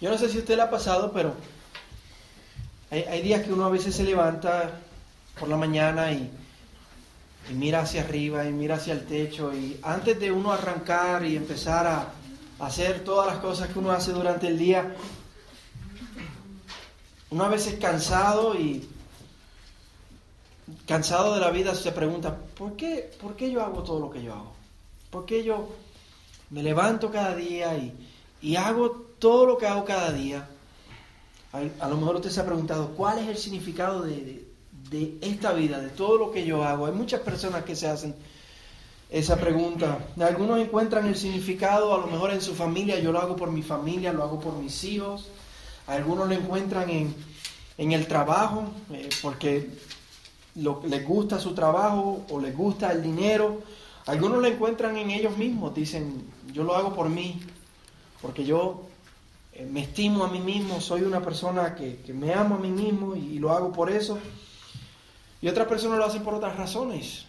Yo no sé si usted le ha pasado, pero hay, días que uno a veces se levanta por la mañana y, y mira hacia arriba y mira hacia el techo y antes de uno arrancar y empezar a hacer todas las cosas que uno hace durante el día, uno a veces cansado y cansado de la vida se pregunta, ¿por qué, ¿por qué yo hago todo lo que yo hago? ¿Por qué yo me levanto cada día y, y hago todo lo que hago cada día? A, lo mejor usted se ha preguntado, ¿cuál es el significado de, de, esta vida, de todo lo que yo hago? Hay muchas personas que se hacen esa pregunta. Algunos encuentran el significado a lo mejor en su familia, yo lo hago por mi familia, lo hago por mis hijos. Algunos lo encuentran en, en el trabajo, eh, porque lo, les gusta su trabajo o les gusta el dinero. Algunos lo encuentran en ellos mismos, dicen, yo lo hago por mí, porque yo me estimo a mí mismo, soy una persona que, que me amo a mí mismo y, lo hago por eso. Y otras personas lo hacen por otras razones.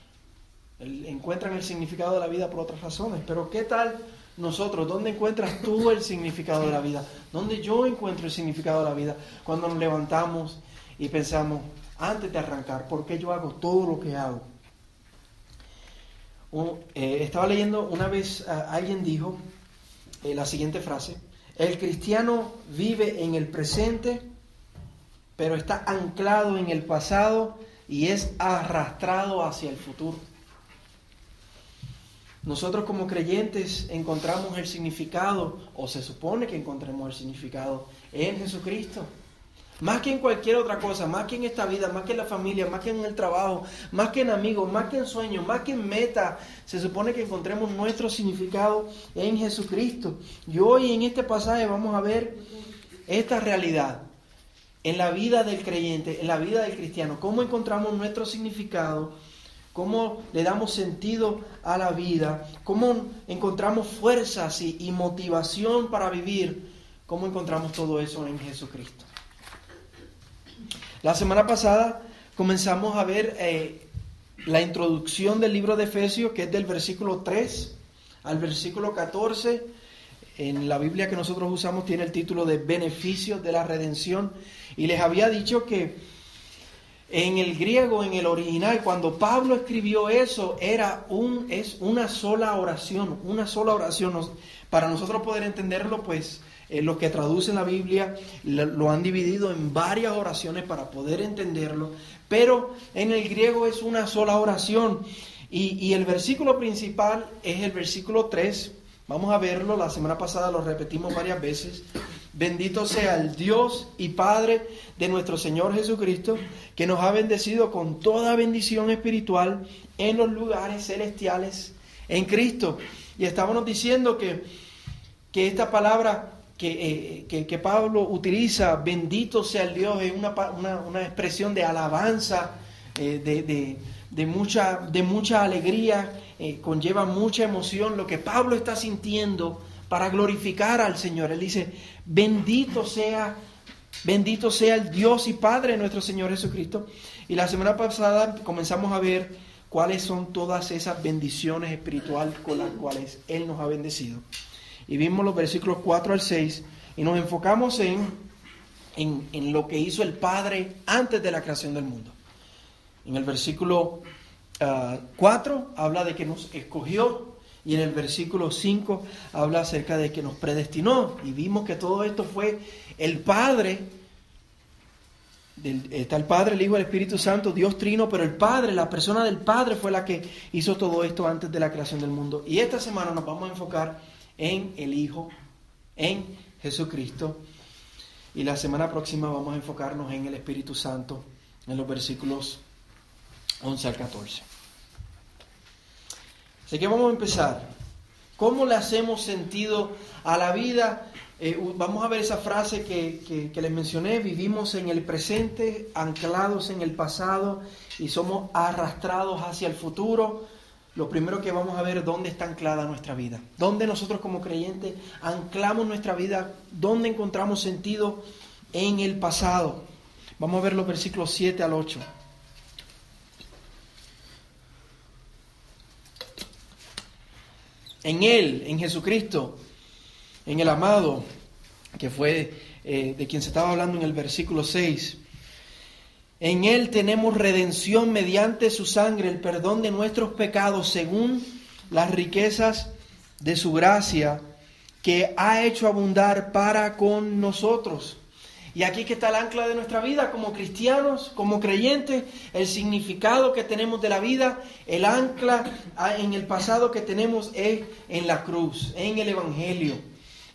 Encuentran el significado de la vida por otras razones. Pero ¿qué tal nosotros? ¿Dónde encuentras tú el significado de la vida? ¿Dónde yo encuentro el significado de la vida? Cuando nos levantamos y pensamos, antes de arrancar, ¿por qué yo hago todo lo que hago? Eh, estaba leyendo una vez, uh, alguien dijo eh, la siguiente frase, el cristiano vive en el presente, pero está anclado en el pasado y es arrastrado hacia el futuro. Nosotros como creyentes encontramos el significado, o se supone que encontremos el significado, en Jesucristo. Más que en cualquier otra cosa, más que en esta vida, más que en la familia, más que en el trabajo, más que en amigos, más que en sueños, más que en meta, se supone que encontremos nuestro significado en Jesucristo. Y hoy en este pasaje vamos a ver esta realidad en la vida del creyente, en la vida del cristiano, cómo encontramos nuestro significado, cómo le damos sentido a la vida, cómo encontramos fuerzas y, y motivación para vivir, cómo encontramos todo eso en Jesucristo. La semana pasada comenzamos a ver eh, la introducción del libro de Efesios, que es del versículo 3 al versículo 14. En la Biblia que nosotros usamos tiene el título de Beneficios de la Redención. Y les había dicho que en el griego, en el original, cuando Pablo escribió eso, era un, es una sola oración, una sola oración. Para nosotros poder entenderlo, pues eh, los que traducen la Biblia lo, han dividido en varias oraciones para poder entenderlo, pero en el griego es una sola oración. Y, y, el versículo principal es el versículo 3. Vamos a verlo, la semana pasada lo repetimos varias veces. Bendito sea el Dios y Padre de nuestro Señor Jesucristo, que nos ha bendecido con toda bendición espiritual en los lugares celestiales en Cristo. Y estábamos diciendo que, que esta palabra que, eh, que, que, Pablo utiliza, bendito sea el Dios, es una, una, una expresión de alabanza, eh, de, de, de, mucha, de mucha alegría, eh, conlleva mucha emoción, lo que Pablo está sintiendo para glorificar al Señor. Él dice, bendito sea, bendito sea el Dios y Padre nuestro Señor Jesucristo. Y la semana pasada comenzamos a ver cuáles son todas esas bendiciones espirituales con las cuales Él nos ha bendecido y vimos los versículos 4 al 6 y nos enfocamos en, en, en, lo que hizo el Padre antes de la creación del mundo. En el versículo uh, 4 habla de que nos escogió y en el versículo 5 habla acerca de que nos predestinó y vimos que todo esto fue el Padre. Está el Padre, el Hijo, el Espíritu Santo, Dios Trino, pero el Padre, la persona del Padre fue la que hizo todo esto antes de la creación del mundo. Y esta semana nos vamos a enfocar en el Hijo, en Jesucristo. Y la semana próxima vamos a enfocarnos en el Espíritu Santo, en los versículos 11 al 14. Así que vamos a empezar. ¿Cómo le hacemos sentido a la vida? Eh, vamos a ver esa frase que, que, que les mencioné. Vivimos en el presente, anclados en el pasado y somos arrastrados hacia el futuro lo primero que vamos a ver es dónde está anclada nuestra vida. Dónde nosotros como creyentes anclamos nuestra vida, dónde encontramos sentido en el pasado. Vamos a ver los versículos 7 al 8. En Él, en Jesucristo, en el amado, que fue eh, de quien se estaba hablando en el versículo 6. En Él tenemos redención mediante su sangre, el perdón de nuestros pecados según las riquezas de su gracia que ha hecho abundar para con nosotros. Y aquí que está el ancla de nuestra vida como cristianos, como creyentes, el significado que tenemos de la vida, el ancla en el pasado que tenemos es en la cruz, en el Evangelio,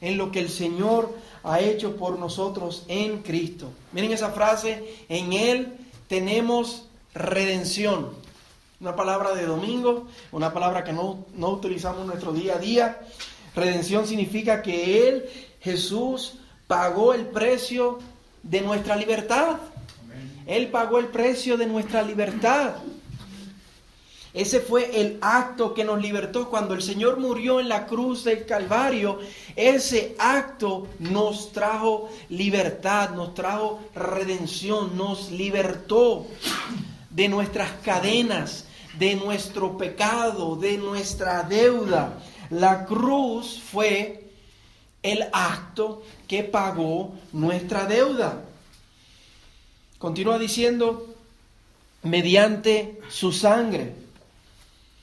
en lo que el Señor ha hecho por nosotros en Cristo. Miren esa frase, en Él tenemos redención. Una palabra de domingo, una palabra que no, no utilizamos en nuestro día a día. Redención significa que Él, Jesús, pagó el precio de nuestra libertad. Él pagó el precio de nuestra libertad. Ese fue el acto que nos libertó cuando el Señor murió en la cruz del Calvario. Ese acto nos trajo libertad, nos trajo redención, nos libertó de nuestras cadenas, de nuestro pecado, de nuestra deuda. La cruz fue el acto que pagó nuestra deuda. Continúa diciendo, mediante su sangre.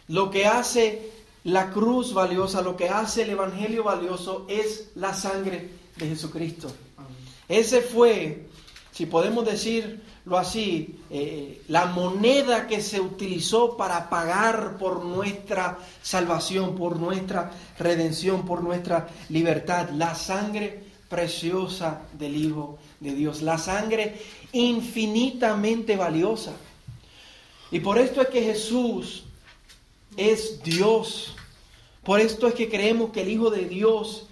Lo que hace la cruz valiosa, lo que hace el Evangelio valioso es la sangre de Jesucristo. Ese fue, si podemos decir, lo así, eh, la moneda que se utilizó para pagar por nuestra salvación, por nuestra redención, por nuestra libertad, la sangre preciosa del Hijo de Dios, la sangre infinitamente valiosa. Y por esto es que Jesús es Dios. Por esto es que creemos que el Hijo de Dios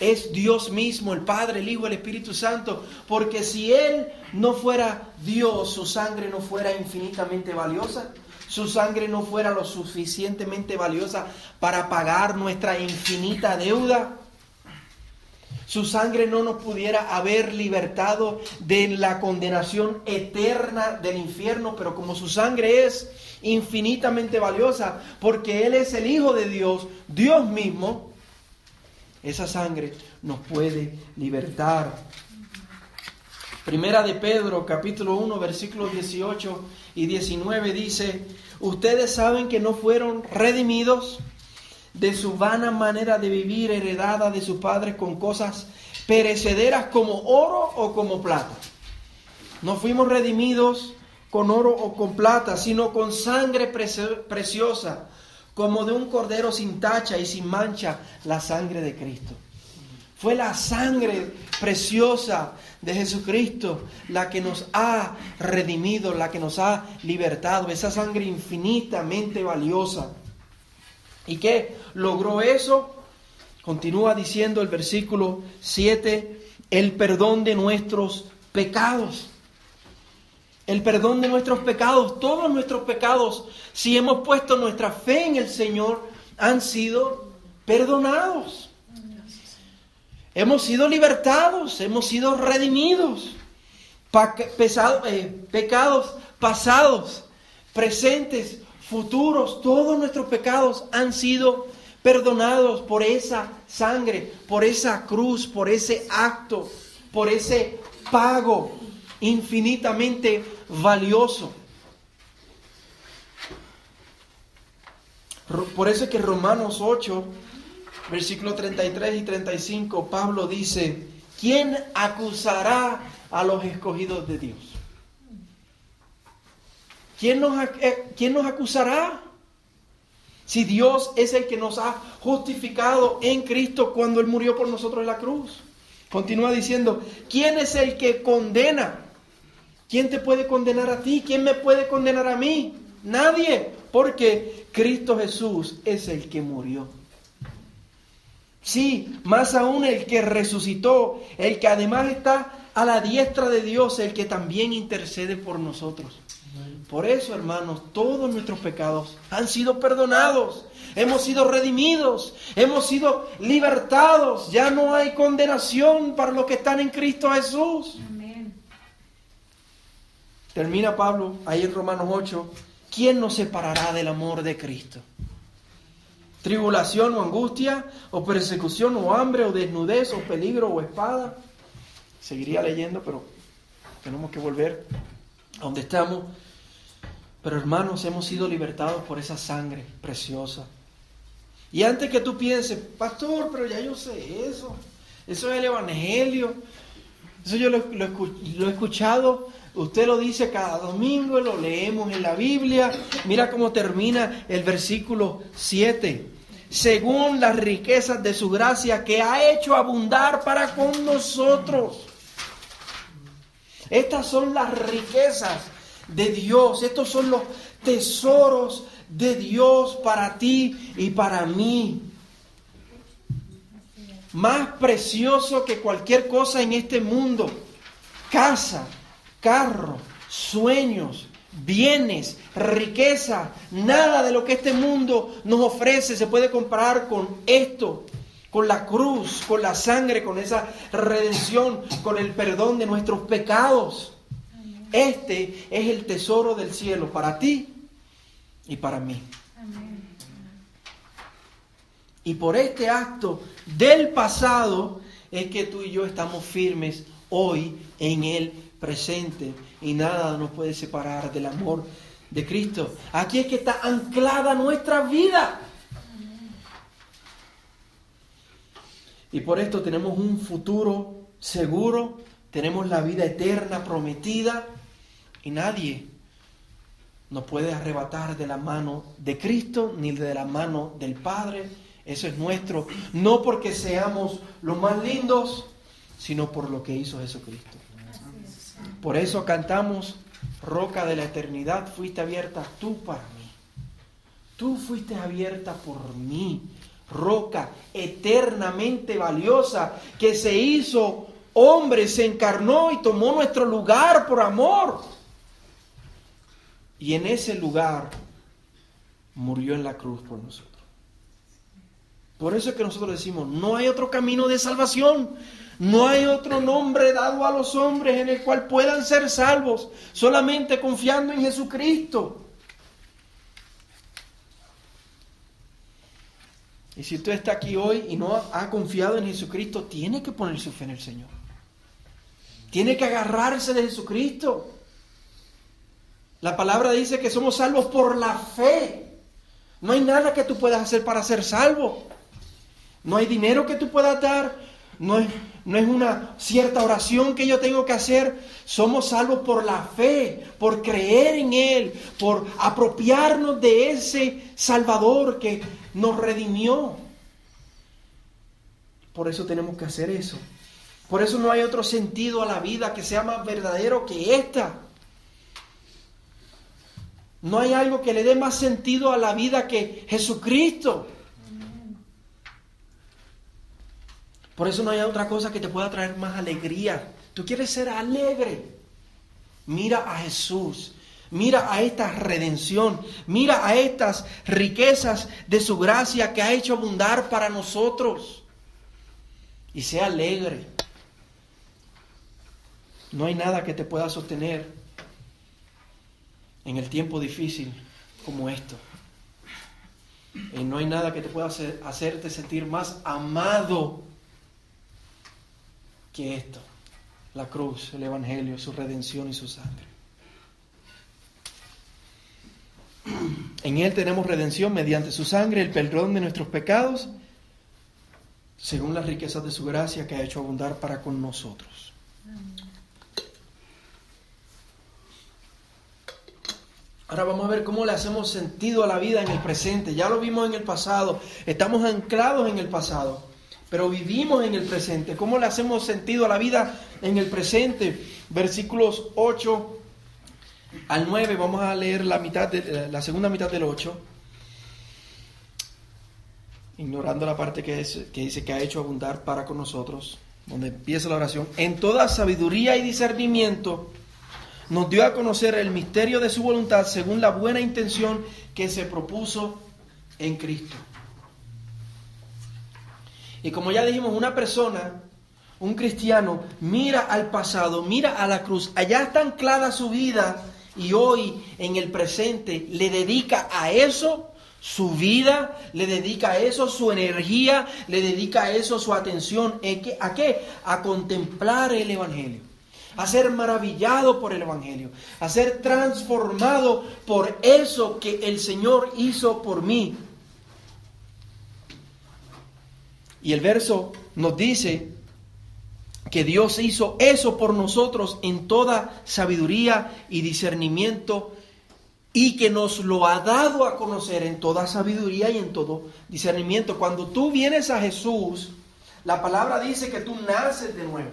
es Dios mismo, el Padre, el Hijo, el Espíritu Santo, porque si Él no fuera Dios, su sangre no fuera infinitamente valiosa, su sangre no fuera lo suficientemente valiosa para pagar nuestra infinita deuda, su sangre no nos pudiera haber libertado de la condenación eterna del infierno, pero como su sangre es infinitamente valiosa, porque Él es el Hijo de Dios, Dios mismo, esa sangre nos puede libertar. Primera de Pedro, capítulo 1, versículos 18 y 19 dice, ustedes saben que no fueron redimidos de su vana manera de vivir heredada de sus padres con cosas perecederas como oro o como plata. No fuimos redimidos con oro o con plata, sino con sangre preciosa como de un cordero sin tacha y sin mancha, la sangre de Cristo. Fue la sangre preciosa de Jesucristo la que nos ha redimido, la que nos ha libertado, esa sangre infinitamente valiosa. ¿Y qué logró eso? Continúa diciendo el versículo 7, el perdón de nuestros pecados el perdón de nuestros pecados, todos nuestros pecados, si hemos puesto nuestra fe en el Señor, han sido perdonados. Hemos sido libertados, hemos sido redimidos. Eh, pecados pasados, presentes, futuros, todos nuestros pecados han sido perdonados por esa sangre, por esa cruz, por ese acto, por ese pago infinitamente valioso. Por eso es que Romanos 8, versículos 33 y 35, Pablo dice, ¿quién acusará a los escogidos de Dios? ¿Quién nos, eh, ¿Quién nos acusará? Si Dios es el que nos ha justificado en Cristo cuando Él murió por nosotros en la cruz. Continúa diciendo, ¿quién es el que condena? ¿Quién te puede condenar a ti? ¿Quién me puede condenar a mí? Nadie, porque Cristo Jesús es el que murió. Sí, más aún el que resucitó, el que además está a la diestra de Dios, el que también intercede por nosotros. Por eso, hermanos, todos nuestros pecados han sido perdonados, hemos sido redimidos, hemos sido libertados, ya no hay condenación para los que están en Cristo Jesús. Termina Pablo ahí en Romanos 8, ¿quién nos separará del amor de Cristo? tribulación o angustia, o persecución o hambre, o desnudez, o peligro o espada. Seguiría leyendo, pero tenemos que volver a donde estamos. Pero hermanos, hemos sido libertados por esa sangre preciosa. Y antes que tú pienses, pastor, pero ya yo sé eso, eso es el Evangelio, eso yo lo, lo he escuchado Usted lo dice cada domingo, lo leemos en la Biblia. Mira cómo termina el versículo 7 según las riquezas de su gracia que ha hecho abundar para con nosotros. Estas son las riquezas de Dios, estos son los tesoros de Dios para ti y para mí. Más precioso que cualquier cosa en este mundo. Casa, carro, sueños, bienes, riqueza, nada de lo que este mundo nos ofrece se puede comparar con esto, con la cruz, con la sangre, con esa redención, con el perdón de nuestros pecados. Este es el tesoro del cielo para ti y para mí. Y por este acto del pasado es que tú y yo estamos firmes hoy en el presente y nada nos puede separar del amor de Cristo. Aquí es que está anclada nuestra vida. Y por esto tenemos un futuro seguro, tenemos la vida eterna prometida y nadie nos puede arrebatar de la mano de Cristo ni de la mano del Padre. Eso es nuestro, no porque seamos los más lindos, sino por lo que hizo Jesucristo. Por eso cantamos, roca de la eternidad, fuiste abierta tú para mí. Tú fuiste abierta por mí, roca eternamente valiosa, que se hizo hombre, se encarnó y tomó nuestro lugar por amor. Y en ese lugar murió en la cruz por nosotros. Por eso es que nosotros decimos, no hay otro camino de salvación. No hay otro nombre dado a los hombres en el cual puedan ser salvos, solamente confiando en Jesucristo. Y si usted está aquí hoy y no ha confiado en Jesucristo, tiene que poner su fe en el Señor. Tiene que agarrarse de Jesucristo. La palabra dice que somos salvos por la fe. No hay nada que tú puedas hacer para ser salvo. No hay dinero que tú puedas dar. No es, no es una cierta oración que yo tengo que hacer. Somos salvos por la fe, por creer en Él, por apropiarnos de ese Salvador que nos redimió. Por eso tenemos que hacer eso. Por eso no hay otro sentido a la vida que sea más verdadero que esta. No hay algo que le dé más sentido a la vida que Jesucristo. Por eso no hay otra cosa que te pueda traer más alegría. Tú quieres ser alegre. Mira a Jesús. Mira a esta redención. Mira a estas riquezas de su gracia que ha hecho abundar para nosotros. Y sea alegre. No hay nada que te pueda sostener en el tiempo difícil como esto. Y no hay nada que te pueda hacer, hacerte sentir más amado que esto, la cruz, el Evangelio, su redención y su sangre. En Él tenemos redención mediante su sangre, el perdón de nuestros pecados, según las riquezas de su gracia que ha hecho abundar para con nosotros. Ahora vamos a ver cómo le hacemos sentido a la vida en el presente. Ya lo vimos en el pasado. Estamos anclados en el pasado pero vivimos en el presente. ¿Cómo le hacemos sentido a la vida en el presente? Versículos 8 al 9, vamos a leer la, mitad de, eh, la segunda mitad del 8, ignorando la parte que, que dice que ha hecho abundar para con nosotros, donde empieza la oración. En toda sabiduría y discernimiento nos dio a conocer el misterio de su voluntad según la buena intención que se propuso en Cristo. Y como ya dijimos, una persona, un cristiano, mira al pasado, mira a la cruz, allá está anclada su vida y hoy en el presente le dedica a eso Su vida le dedica a eso, su energía le dedica a eso, su atención. ¿A qué? A contemplar el Evangelio, a ser maravillado por el Evangelio, a ser transformado por eso que el Señor hizo por mí. Y el verso nos dice que Dios hizo eso por nosotros en toda sabiduría y discernimiento y que nos lo ha dado a conocer en toda sabiduría y en todo discernimiento. Cuando tú vienes a Jesús, la palabra dice que tú naces de nuevo.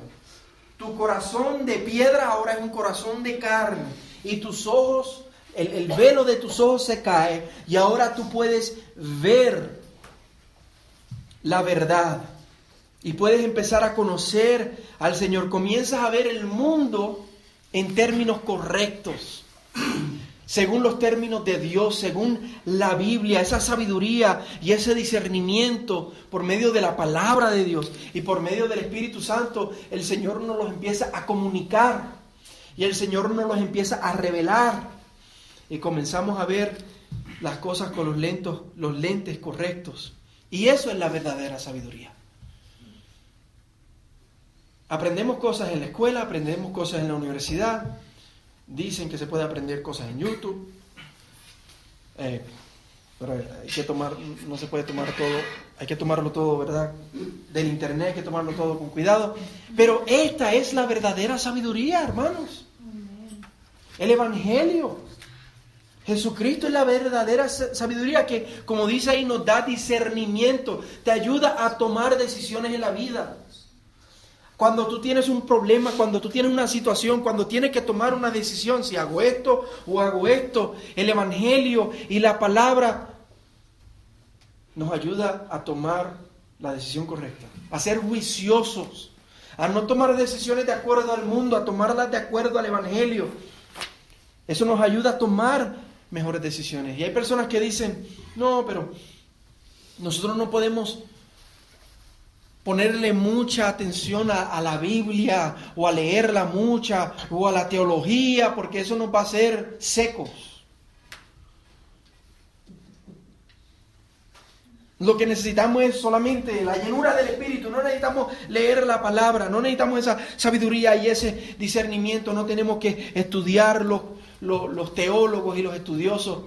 Tu corazón de piedra ahora es un corazón de carne y tus ojos, el, el velo de tus ojos se cae y ahora tú puedes ver la verdad y puedes empezar a conocer al Señor. Comienzas a ver el mundo en términos correctos según los términos de Dios, según la Biblia, esa sabiduría y ese discernimiento por medio de la palabra de Dios y por medio del Espíritu Santo, el Señor nos los empieza a comunicar y el Señor nos los empieza a revelar y comenzamos a ver las cosas con los, lentos, los lentes correctos. Y eso es la verdadera sabiduría. Aprendemos cosas en la escuela, aprendemos cosas en la universidad, Dicen que se puede aprender cosas en YouTube. Eh, pero hay que tomar, no se puede tomar todo, hay que tomarlo todo, ¿verdad? Del internet hay que tomarlo todo con cuidado. Pero esta es la verdadera sabiduría, hermanos. El Evangelio. Jesucristo es la verdadera sabiduría que, como dice ahí, nos da discernimiento, te ayuda a tomar decisiones en la vida. Cuando tú tienes un problema, cuando tú tienes una situación, cuando tienes que tomar una decisión, si hago esto o hago esto, el Evangelio y la palabra nos ayuda a tomar la decisión correcta, a ser juiciosos, a no tomar decisiones de acuerdo al mundo, a tomarlas de acuerdo al Evangelio. Eso nos ayuda a tomar mejores decisiones. Y hay personas que dicen, no, pero nosotros no podemos ponerle mucha atención a, la Biblia o a leerla mucha o a la teología, porque eso nos va a hacer secos. Lo que necesitamos es solamente la llenura del Espíritu, no necesitamos leer la palabra, no necesitamos esa sabiduría y ese discernimiento, no tenemos que estudiar los, teólogos y los estudiosos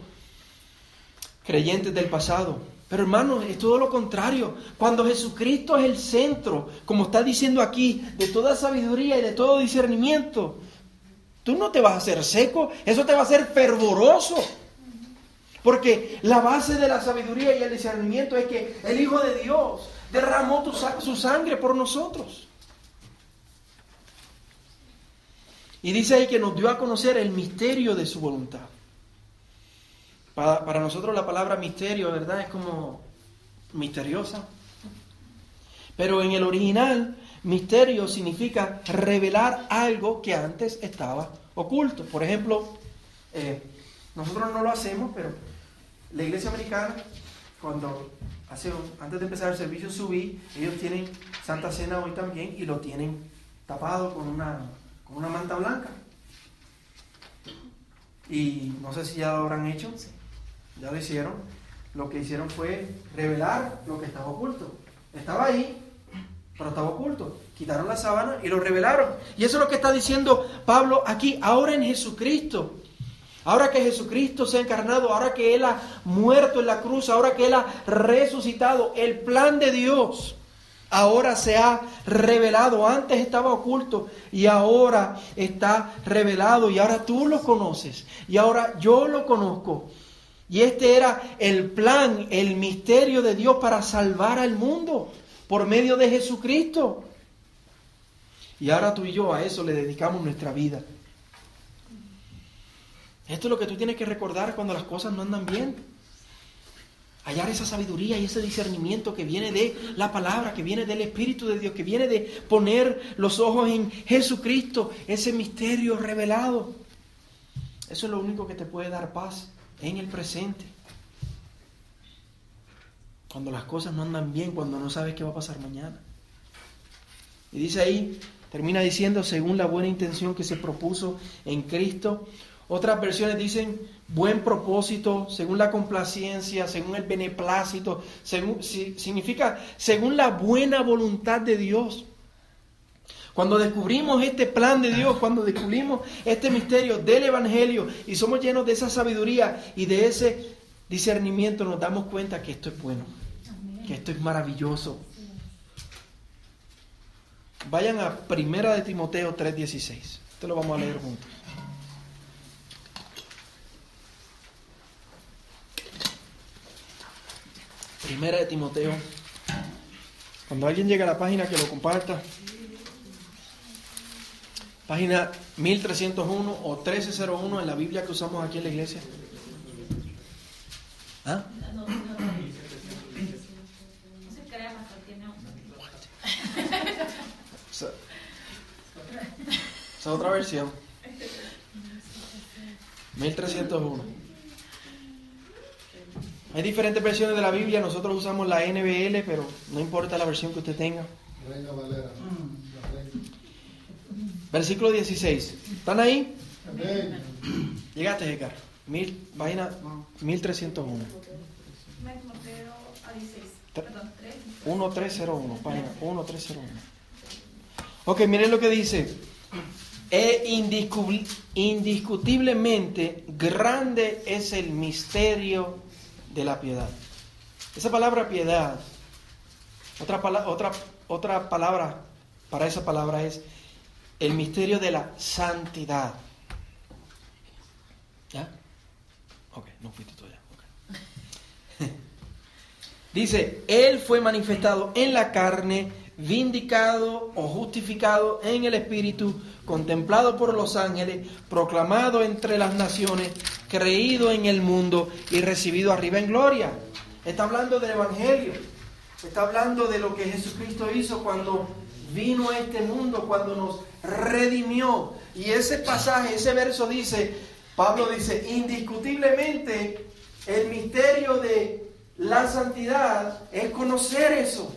creyentes del pasado. Pero hermanos, es todo lo contrario. Cuando Jesucristo es el centro, como está diciendo aquí, de toda sabiduría y de todo discernimiento, tú no te vas a hacer seco, eso te va a hacer fervoroso. Porque la base de la sabiduría y el discernimiento es que el Hijo de Dios derramó su sangre por nosotros. Y dice ahí que nos dio a conocer el misterio de su voluntad. Para, nosotros la palabra misterio, ¿verdad? Es como misteriosa. Pero en el original, misterio significa revelar algo que antes estaba oculto. Por ejemplo, eh, nosotros no lo hacemos, pero la iglesia americana, cuando hace, antes de empezar el servicio subí, ellos tienen Santa Cena hoy también y lo tienen tapado con una, con una manta blanca. Y no sé si ya lo habrán hecho ya lo hicieron, lo que hicieron fue revelar lo que estaba oculto. Estaba ahí, pero estaba oculto. Quitaron la sábana y lo revelaron. Y eso es lo que está diciendo Pablo aquí, ahora en Jesucristo. Ahora que Jesucristo se ha encarnado, ahora que Él ha muerto en la cruz, ahora que Él ha resucitado, el plan de Dios ahora se ha revelado. Antes estaba oculto y ahora está revelado y ahora tú lo conoces y ahora yo lo conozco. Y este era el plan, el misterio de Dios para salvar al mundo por medio de Jesucristo. Y ahora tú y yo a eso le dedicamos nuestra vida. Esto es lo que tú tienes que recordar cuando las cosas no andan bien. Hallar esa sabiduría y ese discernimiento que viene de la palabra, que viene del Espíritu de Dios, que viene de poner los ojos en Jesucristo, ese misterio revelado. Eso es lo único que te puede dar paz en el presente. Cuando las cosas no andan bien, cuando no sabes qué va a pasar mañana. Y dice ahí, termina diciendo, según la buena intención que se propuso en Cristo, Otras versiones dicen buen propósito, según la complacencia, según el beneplácito, según, significa según la buena voluntad de Dios. Cuando descubrimos este plan de Dios, cuando descubrimos este misterio del Evangelio y somos llenos de esa sabiduría y de ese discernimiento, nos damos cuenta que esto es bueno, que esto es maravilloso. Vayan a Primera de Timoteo 3:16. Esto lo vamos a leer juntos. Primera de Timoteo. Cuando alguien llegue a la página, que lo comparta. Página 1301 o 1301 en la Biblia que usamos aquí en la iglesia. ¿Ah? Esa es otra versión. 1301. Hay diferentes versiones de la Biblia, nosotros usamos la NBL, pero no importa la versión que usted tenga. Versículo 16. ¿Están ahí? Llegaste, Jecar. Mil, página 1301. 1301, página 1301. Ok, miren lo que dice. E indiscutiblemente grande es el misterio de la piedad. Esa palabra piedad, otra, otra, otra palabra para esa palabra es el misterio de la santidad. ¿Ya? Ok, no fuiste todavía. Dice, Él fue manifestado en la carne, vindicado o justificado en el Espíritu, contemplado por los ángeles, proclamado entre las naciones, creído en el mundo y recibido arriba en gloria. Está hablando del Evangelio, está hablando de lo que Jesucristo hizo cuando vino a este mundo, cuando nos redimió. Y ese pasaje, ese verso dice, Pablo dice, indiscutiblemente el misterio de la santidad es conocer eso,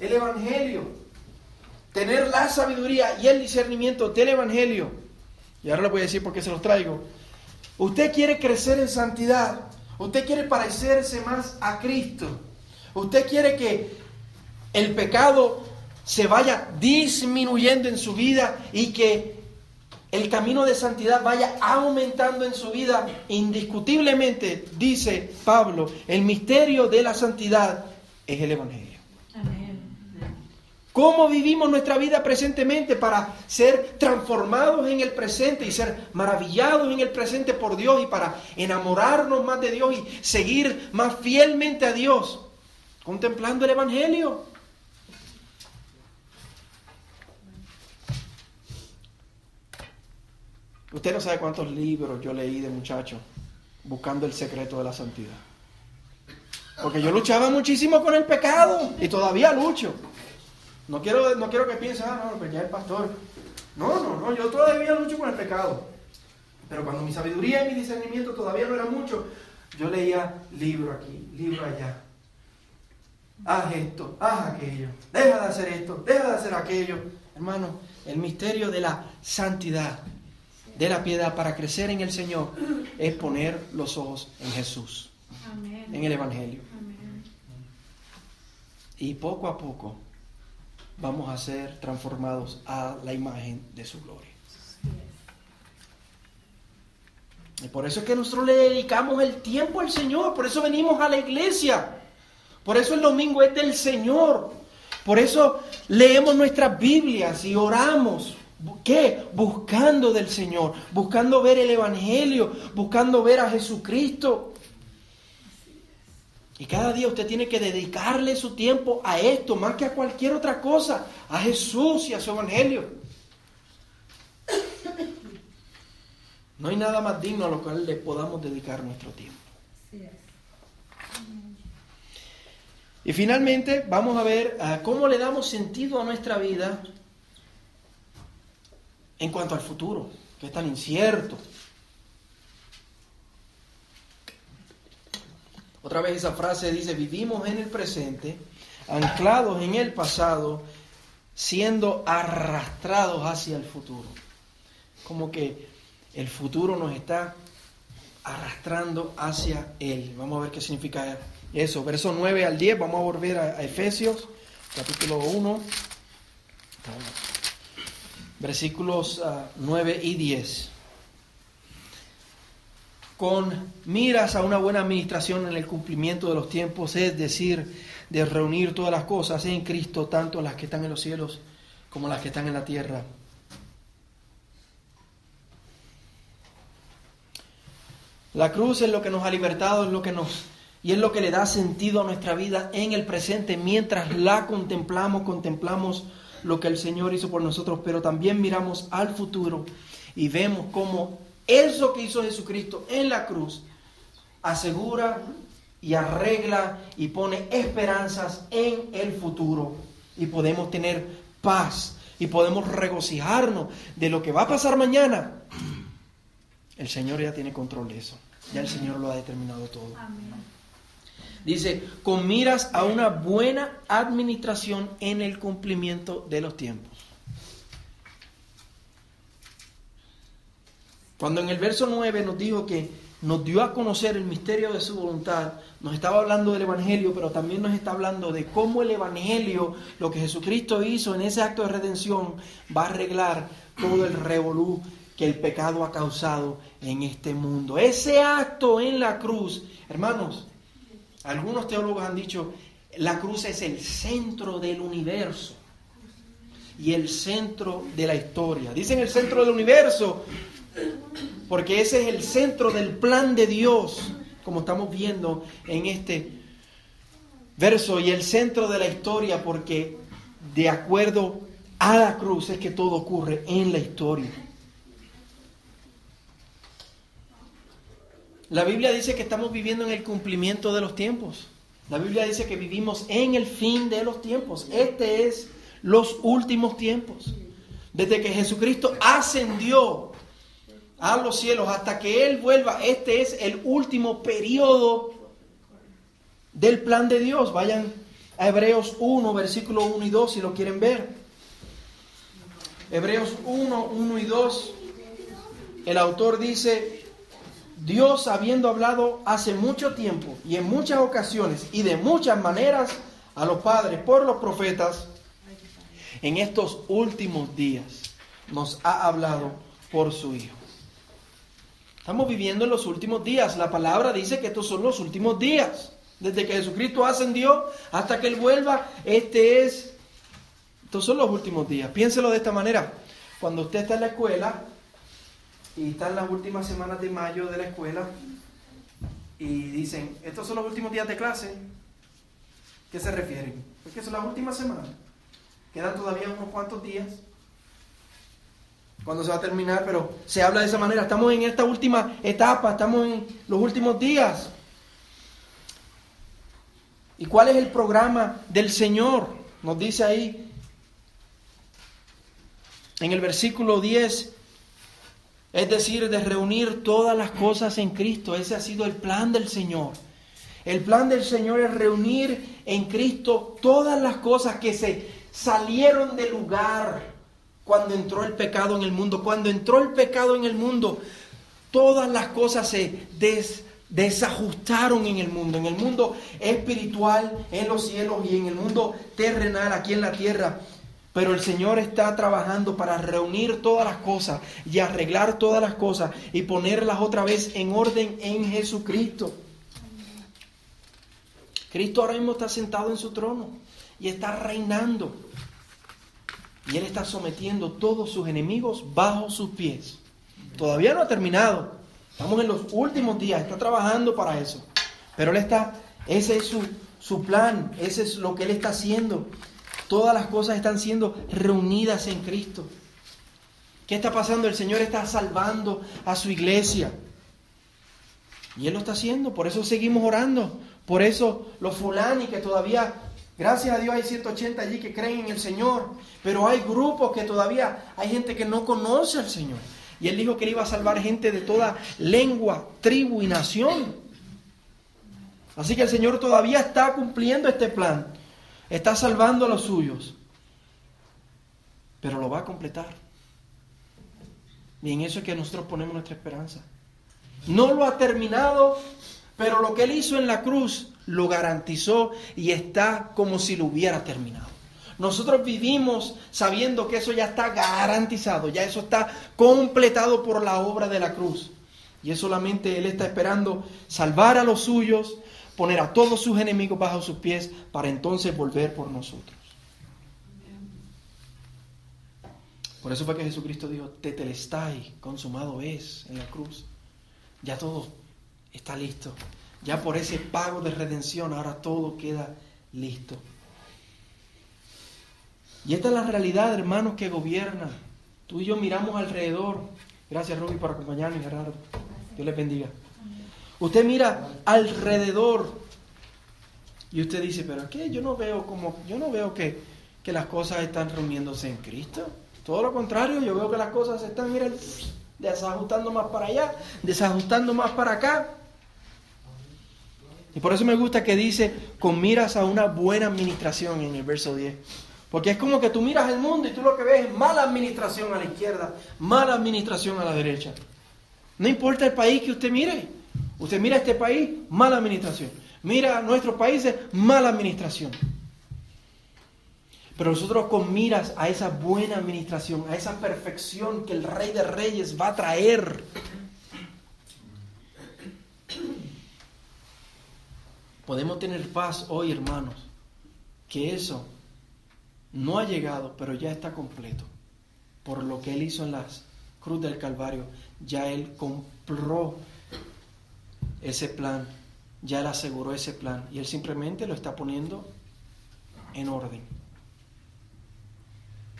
el Evangelio, tener la sabiduría y el discernimiento del Evangelio. Y ahora le voy a decir por qué se los traigo. Usted quiere crecer en santidad, usted quiere parecerse más a Cristo, usted quiere que el pecado se vaya disminuyendo en su vida y que el camino de santidad vaya aumentando en su vida, indiscutiblemente, dice Pablo, el misterio de la santidad es el Evangelio. ¿Cómo vivimos nuestra vida presentemente para ser transformados en el presente y ser maravillados en el presente por Dios y para enamorarnos más de Dios y seguir más fielmente a Dios? Contemplando el Evangelio. Usted no sabe cuántos libros yo leí de muchacho buscando el secreto de la santidad. Porque yo luchaba muchísimo con el pecado y todavía lucho. No quiero, no quiero que piensen, ah, no, pues ya el pastor. No, no, no, yo todavía lucho con el pecado. Pero cuando mi sabiduría y mi discernimiento todavía no era mucho, yo leía libro aquí, libro allá. Haz esto, haz aquello, deja de hacer esto, deja de hacer aquello. Hermano, el misterio de la santidad de la piedad para crecer en el Señor es poner los ojos en Jesús, en el Evangelio. Y poco a poco vamos a ser transformados a la imagen de su gloria. Y por eso es que nosotros le dedicamos el tiempo al Señor, por eso venimos a la iglesia, por eso el domingo es del Señor, por eso leemos nuestras Biblias y oramos, ¿Qué? Buscando del Señor, buscando ver el Evangelio, buscando ver a Jesucristo. Y cada día usted tiene que dedicarle su tiempo a esto, más que a cualquier otra cosa, a Jesús y a su Evangelio. No hay nada más digno a lo cual le podamos dedicar nuestro tiempo. Y finalmente vamos a ver ah, cómo le damos sentido a nuestra vida en cuanto al futuro, que es tan incierto. Otra vez esa frase dice, vivimos en el presente, anclados en el pasado, siendo arrastrados hacia el futuro. Como que el futuro nos está arrastrando hacia Él. Vamos a ver qué significa eso. Verso 9 al 10, vamos a volver a, Efesios, capítulo 1, versículos 9 ah, y 10. Con miras a una buena administración en el cumplimiento de los tiempos, es decir, de reunir todas las cosas en Cristo, tanto las que están en los cielos como las que están en la tierra. La cruz es lo que nos ha libertado, es lo que nos y es lo que le da sentido a nuestra vida en el presente mientras la contemplamos, contemplamos lo que el Señor hizo por nosotros, pero también miramos al futuro y vemos cómo eso que hizo Jesucristo en la cruz asegura y arregla y pone esperanzas en el futuro y podemos tener paz y podemos regocijarnos de lo que va a pasar mañana. El Señor ya tiene control de eso. Ya el Señor lo ha determinado todo. Dice, con miras a una buena administración en el cumplimiento de los tiempos. Cuando en el verso 9 nos dijo que nos dio a conocer el misterio de su voluntad, nos estaba hablando del Evangelio, pero también nos está hablando de cómo el Evangelio, lo que Jesucristo hizo en ese acto de redención, va a arreglar todo el revolú que el pecado ha causado en este mundo. Ese acto en la cruz, hermanos, algunos teólogos han dicho, la cruz es el centro del universo y el centro de la historia. Dicen el centro del universo porque ese es el centro del plan de Dios, como estamos viendo en este verso, y el centro de la historia porque de acuerdo a la cruz es que todo ocurre en la historia. La Biblia dice que estamos viviendo en el cumplimiento de los tiempos. La Biblia dice que vivimos en el fin de los tiempos. Este es los últimos tiempos. Desde que Jesucristo ascendió a los cielos hasta que Él vuelva, este es el último periodo del plan de Dios. Vayan a Hebreos 1, versículo 1 y 2 si lo quieren ver. Hebreos 1, 1 y 2. El autor dice, Dios habiendo hablado hace mucho tiempo y en muchas ocasiones y de muchas maneras a los padres por los profetas, en estos últimos días nos ha hablado por su Hijo. Estamos viviendo en los últimos días. La palabra dice que estos son los últimos días. Desde que Jesucristo ascendió hasta que Él vuelva, este es, estos son los últimos días. Piénselo de esta manera. Cuando usted está en la escuela, y están las últimas semanas de mayo de la escuela y dicen, estos son los últimos días de clase. ¿Qué se refieren? Pues que son las últimas semanas. Quedan todavía unos cuantos días. Cuando se va a terminar, pero se habla de esa manera. Estamos en esta última etapa, estamos en los últimos días. ¿Y cuál es el programa del Señor? Nos dice ahí en el versículo 10, es decir, de reunir todas las cosas en Cristo. Ese ha sido el plan del Señor. El plan del Señor es reunir en Cristo todas las cosas que se salieron del lugar cuando entró el pecado en el mundo. Cuando entró el pecado en el mundo, todas las cosas se desajustaron en el mundo, en el mundo espiritual, en los cielos y en el mundo terrenal, aquí en la tierra. Pero el Señor está trabajando para reunir todas las cosas y arreglar todas las cosas y ponerlas otra vez en orden en Jesucristo. Cristo ahora mismo está sentado en su trono y está reinando. Y Él está sometiendo todos sus enemigos bajo sus pies. Todavía no ha terminado. Estamos en los últimos días. Está trabajando para eso. Pero Él está, ese es su, su plan. Ese es lo que Él está haciendo. Todas las cosas están siendo reunidas en Cristo. ¿Qué está pasando? El Señor está salvando a su iglesia. Y Él lo está haciendo. Por eso seguimos orando. Por eso los fulani que todavía, gracias a Dios hay 180 allí que creen en el Señor. Pero hay grupos que todavía, hay gente que no conoce al Señor. Y Él dijo que Él iba a salvar gente de toda lengua, tribu y nación. Así que el Señor todavía está cumpliendo este plan está salvando a los suyos, pero lo va a completar. Y en eso es que nosotros ponemos nuestra esperanza. No lo ha terminado, pero lo que Él hizo en la cruz lo garantizó y está como si lo hubiera terminado. Nosotros vivimos sabiendo que eso ya está garantizado, ya eso está completado por la obra de la cruz. Y es solamente Él está esperando salvar a los suyos, poner a todos sus enemigos bajo sus pies para entonces volver por nosotros. Por eso fue que Jesucristo dijo, tetelestai, consumado es en la cruz. Ya todo está listo. Ya por ese pago de redención ahora todo queda listo. Y esta es la realidad, hermanos, que gobierna. Tú y yo miramos alrededor. Gracias, Ruby, por acompañarme, Gerardo. Dios les bendiga. Usted mira alrededor y usted dice, pero qué, yo no veo como, yo no veo que, que las cosas están reuniéndose en Cristo. Todo lo contrario, yo veo que las cosas se están, miren, desajustando más para allá, desajustando más para acá. Y por eso me gusta que dice, con miras a una buena administración en el verso 10. Porque es como que tú miras el mundo y tú lo que ves es mala administración a la izquierda, mala administración a la derecha. No importa el país que usted mire. Usted mira este país, mala administración. Mira a nuestros países, mala administración. Pero nosotros con miras a esa buena administración, a esa perfección que el Rey de Reyes va a traer. Podemos tener paz hoy, hermanos, que eso no ha llegado, pero ya está completo. Por lo que Él hizo en la cruz del Calvario, ya Él compró ese plan, ya Él aseguró ese plan y Él simplemente lo está poniendo en orden.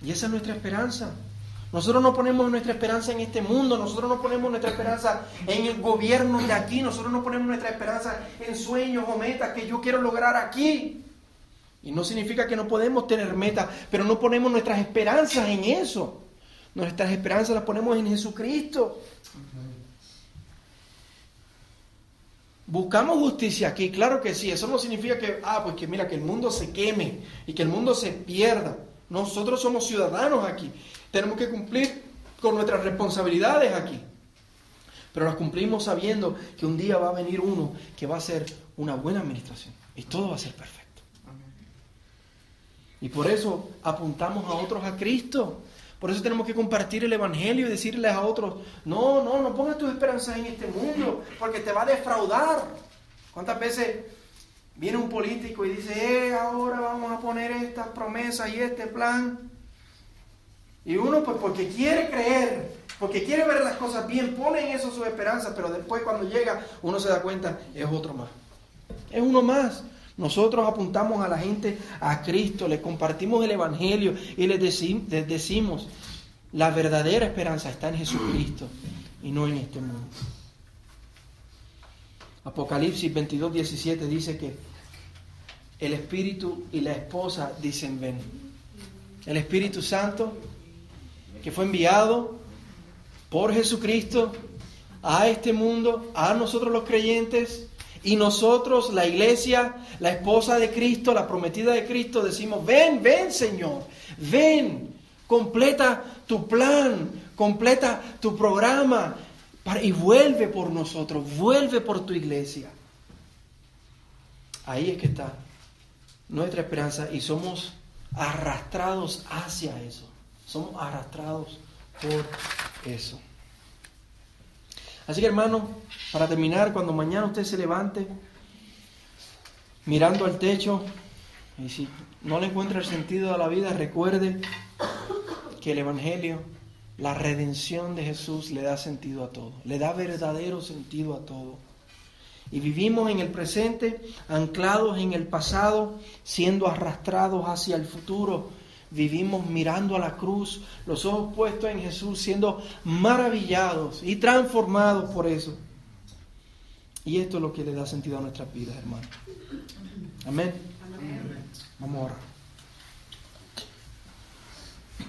Y esa es nuestra esperanza. Nosotros no ponemos nuestra esperanza en este mundo, nosotros no ponemos nuestra esperanza en el gobierno de aquí, nosotros no ponemos nuestra esperanza en sueños o metas que yo quiero lograr aquí. Y no significa que no podemos tener metas, pero no ponemos nuestras esperanzas en eso. Nuestras esperanzas las ponemos en Jesucristo. Buscamos justicia aquí, claro que sí. Eso no significa que, ah, pues que mira, que el mundo se queme y que el mundo se pierda. Nosotros somos ciudadanos aquí. Tenemos que cumplir con nuestras responsabilidades aquí. Pero las cumplimos sabiendo que un día va a venir uno que va a hacer una buena administración y todo va a ser perfecto. Y por eso apuntamos a otros a Cristo. Por eso tenemos que compartir el Evangelio y decirles a otros, no, no, no pongas tus esperanzas en este mundo, porque te va a defraudar. ¿Cuántas veces viene un político y dice, eh, ahora vamos a poner estas promesas y este plan? Y uno, pues porque quiere creer, porque quiere ver las cosas bien, pone en eso su esperanza, pero después cuando llega uno se da cuenta, es otro más. Es uno más. Nosotros apuntamos a la gente a Cristo, le compartimos el Evangelio y les, decimos, la verdadera esperanza está en Jesucristo y no en este mundo. Apocalipsis 22, 17 dice que el Espíritu y la esposa dicen ven. El Espíritu Santo que fue enviado por Jesucristo a este mundo, a nosotros los creyentes, y nosotros, la iglesia, la esposa de Cristo, la prometida de Cristo, decimos, ven, ven Señor, ven, completa tu plan, completa tu programa y vuelve por nosotros, vuelve por tu iglesia. Ahí es que está nuestra esperanza y somos arrastrados hacia eso, somos arrastrados por eso. Así que hermano, para terminar, cuando mañana usted se levante mirando al techo y si no le encuentra el sentido a la vida, recuerde que el Evangelio, la redención de Jesús le da sentido a todo, le da verdadero sentido a todo. Y vivimos en el presente, anclados en el pasado, siendo arrastrados hacia el futuro vivimos mirando a la cruz, los ojos puestos en Jesús, siendo maravillados y transformados por eso. Y esto es lo que le da sentido a nuestras vidas, hermanos. Amén. Amén. Vamos a orar.